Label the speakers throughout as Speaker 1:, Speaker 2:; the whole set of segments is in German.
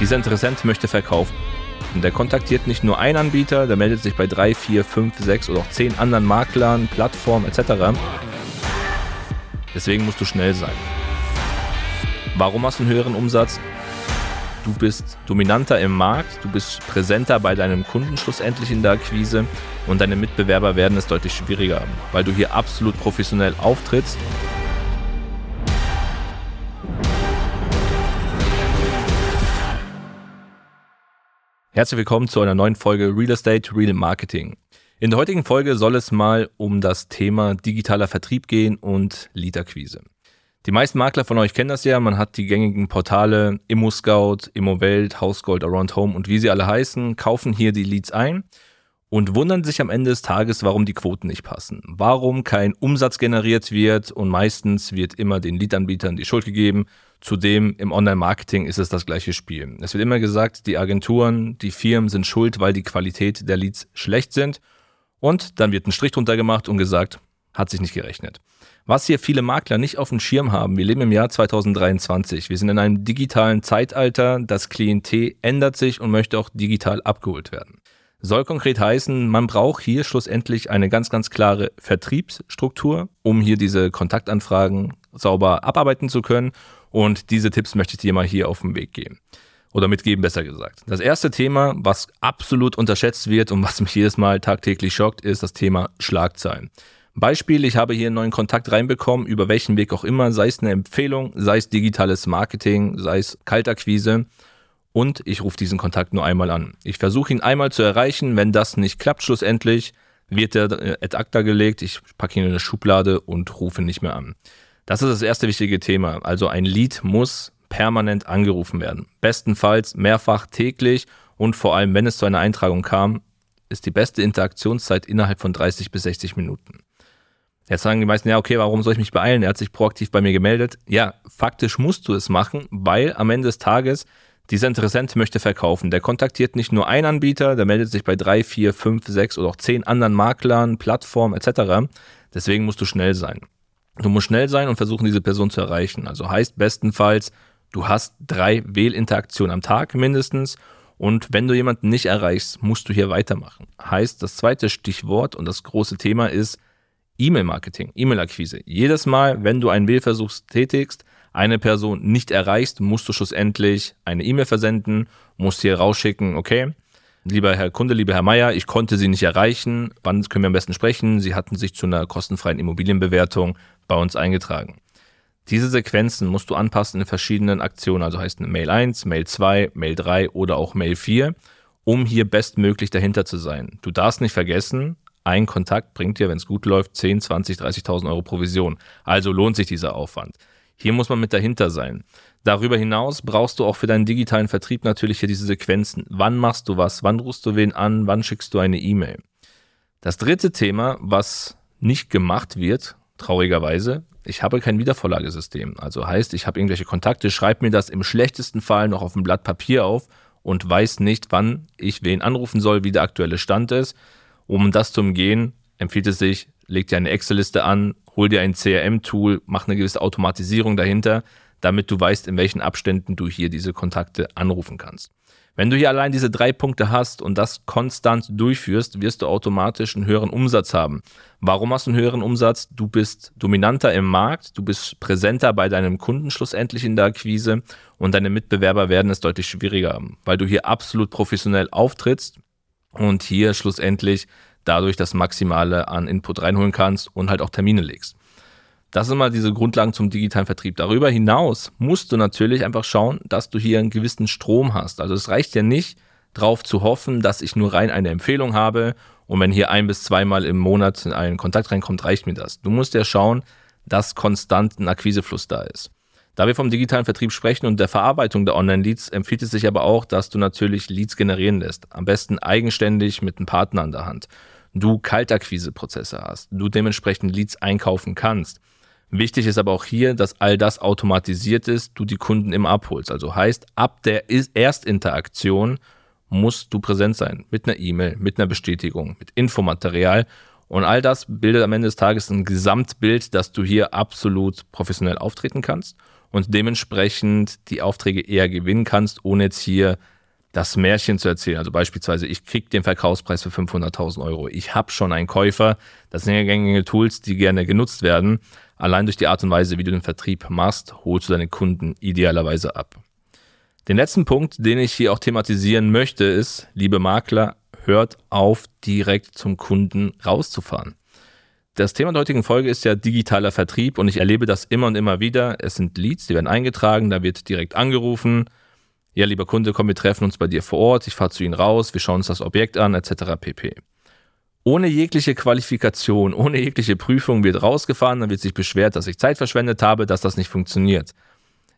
Speaker 1: Dieser Interessent möchte verkaufen. Und der kontaktiert nicht nur einen Anbieter, der meldet sich bei drei, vier, fünf, sechs oder auch zehn anderen Maklern, Plattformen etc. Deswegen musst du schnell sein. Warum hast du einen höheren Umsatz? Du bist dominanter im Markt, du bist präsenter bei deinem Kunden schlussendlich in der Akquise und deine Mitbewerber werden es deutlich schwieriger haben, weil du hier absolut professionell auftrittst Herzlich willkommen zu einer neuen Folge Real Estate Real Marketing. In der heutigen Folge soll es mal um das Thema digitaler Vertrieb gehen und Lead-Akquise. Die meisten Makler von euch kennen das ja, man hat die gängigen Portale ImmoScout, ImmoWelt, HouseGold, Around Home und wie sie alle heißen, kaufen hier die Leads ein und wundern sich am Ende des Tages, warum die Quoten nicht passen. Warum kein Umsatz generiert wird und meistens wird immer den Lead-Anbietern die Schuld gegeben Zudem im Online-Marketing ist es das gleiche Spiel. Es wird immer gesagt, die Agenturen, die Firmen sind schuld, weil die Qualität der Leads schlecht sind. Und dann wird ein Strich drunter gemacht und gesagt, hat sich nicht gerechnet. Was hier viele Makler nicht auf dem Schirm haben, wir leben im Jahr 2023. Wir sind in einem digitalen Zeitalter. Das Klientel ändert sich und möchte auch digital abgeholt werden. Soll konkret heißen, man braucht hier schlussendlich eine ganz, ganz klare Vertriebsstruktur, um hier diese Kontaktanfragen sauber abarbeiten zu können und diese Tipps möchte ich dir mal hier auf den Weg geben. Oder mitgeben, besser gesagt. Das erste Thema, was absolut unterschätzt wird und was mich jedes Mal tagtäglich schockt, ist das Thema Schlagzeilen. Beispiel, ich habe hier einen neuen Kontakt reinbekommen, über welchen Weg auch immer, sei es eine Empfehlung, sei es digitales Marketing, sei es Kaltakquise und ich rufe diesen Kontakt nur einmal an. Ich versuche ihn einmal zu erreichen, wenn das nicht klappt schlussendlich, wird er äh, ad acta gelegt, ich packe ihn in eine Schublade und rufe nicht mehr an. Das ist das erste wichtige Thema. Also ein Lead muss permanent angerufen werden. Bestenfalls mehrfach täglich und vor allem, wenn es zu einer Eintragung kam, ist die beste Interaktionszeit innerhalb von 30 bis 60 Minuten. Jetzt sagen die meisten, ja, okay, warum soll ich mich beeilen? Er hat sich proaktiv bei mir gemeldet. Ja, faktisch musst du es machen, weil am Ende des Tages dieser Interessent möchte verkaufen. Der kontaktiert nicht nur einen Anbieter, der meldet sich bei drei, vier, fünf, sechs oder auch zehn anderen Maklern, Plattformen etc. Deswegen musst du schnell sein. Du musst schnell sein und versuchen, diese Person zu erreichen. Also heißt bestenfalls, du hast drei Wählinteraktionen am Tag mindestens. Und wenn du jemanden nicht erreichst, musst du hier weitermachen. Heißt, das zweite Stichwort und das große Thema ist E-Mail-Marketing, E-Mail-Akquise. Jedes Mal, wenn du einen Wählversuch tätigst, eine Person nicht erreichst, musst du schlussendlich eine E-Mail versenden, musst hier rausschicken, okay, Lieber Herr Kunde, lieber Herr Meier, ich konnte Sie nicht erreichen. Wann können wir am besten sprechen? Sie hatten sich zu einer kostenfreien Immobilienbewertung bei uns eingetragen. Diese Sequenzen musst du anpassen in verschiedenen Aktionen, also heißt Mail 1, Mail 2, Mail 3 oder auch Mail 4, um hier bestmöglich dahinter zu sein. Du darfst nicht vergessen, ein Kontakt bringt dir, wenn es gut läuft, 10, 20, 30.000 Euro Provision. Also lohnt sich dieser Aufwand. Hier muss man mit dahinter sein. Darüber hinaus brauchst du auch für deinen digitalen Vertrieb natürlich hier diese Sequenzen. Wann machst du was? Wann rufst du wen an? Wann schickst du eine E-Mail? Das dritte Thema, was nicht gemacht wird, traurigerweise, ich habe kein Wiedervorlagesystem. Also heißt, ich habe irgendwelche Kontakte, schreibe mir das im schlechtesten Fall noch auf ein Blatt Papier auf und weiß nicht, wann ich wen anrufen soll, wie der aktuelle Stand ist. Um das zu umgehen, empfiehlt es sich, leg dir eine Excel-Liste an, hol dir ein CRM-Tool, mach eine gewisse Automatisierung dahinter, damit du weißt, in welchen Abständen du hier diese Kontakte anrufen kannst. Wenn du hier allein diese drei Punkte hast und das konstant durchführst, wirst du automatisch einen höheren Umsatz haben. Warum hast du einen höheren Umsatz? Du bist dominanter im Markt, du bist präsenter bei deinem Kunden schlussendlich in der Akquise und deine Mitbewerber werden es deutlich schwieriger haben, weil du hier absolut professionell auftrittst und hier schlussendlich dadurch das Maximale an Input reinholen kannst und halt auch Termine legst. Das sind mal diese Grundlagen zum digitalen Vertrieb. Darüber hinaus musst du natürlich einfach schauen, dass du hier einen gewissen Strom hast. Also es reicht ja nicht, darauf zu hoffen, dass ich nur rein eine Empfehlung habe und wenn hier ein bis zweimal im Monat ein Kontakt reinkommt, reicht mir das. Du musst ja schauen, dass konstant ein Akquisefluss da ist. Da wir vom digitalen Vertrieb sprechen und der Verarbeitung der Online-Leads, empfiehlt es sich aber auch, dass du natürlich Leads generieren lässt. Am besten eigenständig mit einem Partner an der Hand. Du Kaltakquise-Prozesse hast, du dementsprechend Leads einkaufen kannst Wichtig ist aber auch hier, dass all das automatisiert ist, du die Kunden immer abholst. Also heißt, ab der Erstinteraktion musst du präsent sein. Mit einer E-Mail, mit einer Bestätigung, mit Infomaterial. Und all das bildet am Ende des Tages ein Gesamtbild, dass du hier absolut professionell auftreten kannst und dementsprechend die Aufträge eher gewinnen kannst, ohne jetzt hier das Märchen zu erzählen. Also beispielsweise, ich kriege den Verkaufspreis für 500.000 Euro. Ich habe schon einen Käufer. Das sind ja gängige Tools, die gerne genutzt werden. Allein durch die Art und Weise, wie du den Vertrieb machst, holst du deine Kunden idealerweise ab. Den letzten Punkt, den ich hier auch thematisieren möchte, ist, liebe Makler, hört auf, direkt zum Kunden rauszufahren. Das Thema der heutigen Folge ist ja digitaler Vertrieb und ich erlebe das immer und immer wieder. Es sind Leads, die werden eingetragen, da wird direkt angerufen. Ja, lieber Kunde, komm, wir treffen uns bei dir vor Ort, ich fahre zu Ihnen raus, wir schauen uns das Objekt an, etc. pp. Ohne jegliche Qualifikation, ohne jegliche Prüfung wird rausgefahren, dann wird sich beschwert, dass ich Zeit verschwendet habe, dass das nicht funktioniert.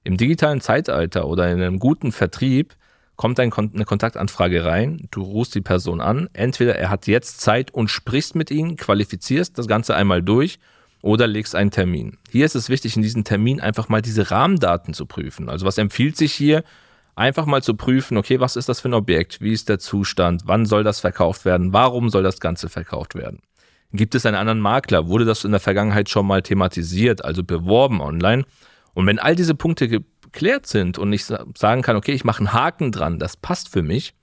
Speaker 1: Im digitalen Zeitalter oder in einem guten Vertrieb kommt eine Kontaktanfrage rein, du rufst die Person an, entweder er hat jetzt Zeit und sprichst mit ihm, qualifizierst das Ganze einmal durch oder legst einen Termin. Hier ist es wichtig, in diesem Termin einfach mal diese Rahmendaten zu prüfen. Also was empfiehlt sich hier? Einfach mal zu prüfen, okay, was ist das für ein Objekt? Wie ist der Zustand? Wann soll das verkauft werden? Warum soll das Ganze verkauft werden? Gibt es einen anderen Makler? Wurde das in der Vergangenheit schon mal thematisiert, also beworben online? Und wenn all diese Punkte geklärt sind und ich sagen kann, okay, ich mache einen Haken dran, das passt für mich,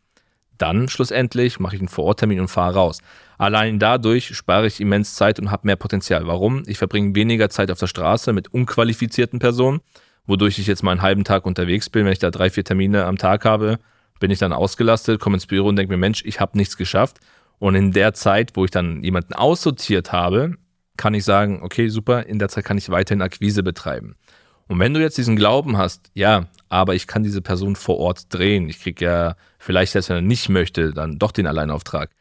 Speaker 1: dann schlussendlich mache ich einen Vororttermin und fahre raus. Allein dadurch spare ich immens Zeit und habe mehr Potenzial. Warum? Ich verbringe weniger Zeit auf der Straße mit unqualifizierten Personen, wodurch ich jetzt mal einen halben Tag unterwegs bin. Wenn ich da drei, vier Termine am Tag habe, bin ich dann ausgelastet, komme ins Büro und denke mir, Mensch, ich habe nichts geschafft. Und in der Zeit, wo ich dann jemanden aussortiert habe, kann ich sagen, okay, super, in der Zeit kann ich weiterhin Akquise betreiben. Und wenn du jetzt diesen Glauben hast, ja, aber ich kann diese Person vor Ort drehen, ich kriege ja vielleicht, selbst wenn er nicht möchte, dann doch den Alleinauftrag.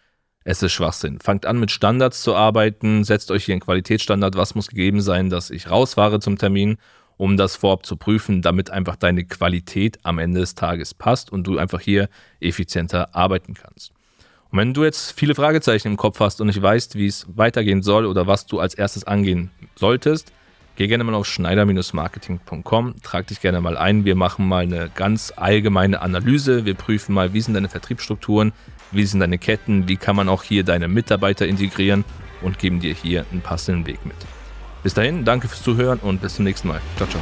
Speaker 1: Es ist Schwachsinn. Fangt an mit Standards zu arbeiten, setzt euch hier einen Qualitätsstandard, was muss gegeben sein, dass ich rausfahre zum Termin, um das vorab zu prüfen, damit einfach deine Qualität am Ende des Tages passt und du einfach hier effizienter arbeiten kannst. Und wenn du jetzt viele Fragezeichen im Kopf hast und nicht weißt, wie es weitergehen soll oder was du als erstes angehen solltest, Geh gerne mal auf schneider-marketing.com, trag dich gerne mal ein. Wir machen mal eine ganz allgemeine Analyse. Wir prüfen mal, wie sind deine Vertriebsstrukturen, wie sind deine Ketten, wie kann man auch hier deine Mitarbeiter integrieren und geben dir hier einen passenden Weg mit. Bis dahin, danke fürs Zuhören und bis zum nächsten Mal. Ciao, ciao.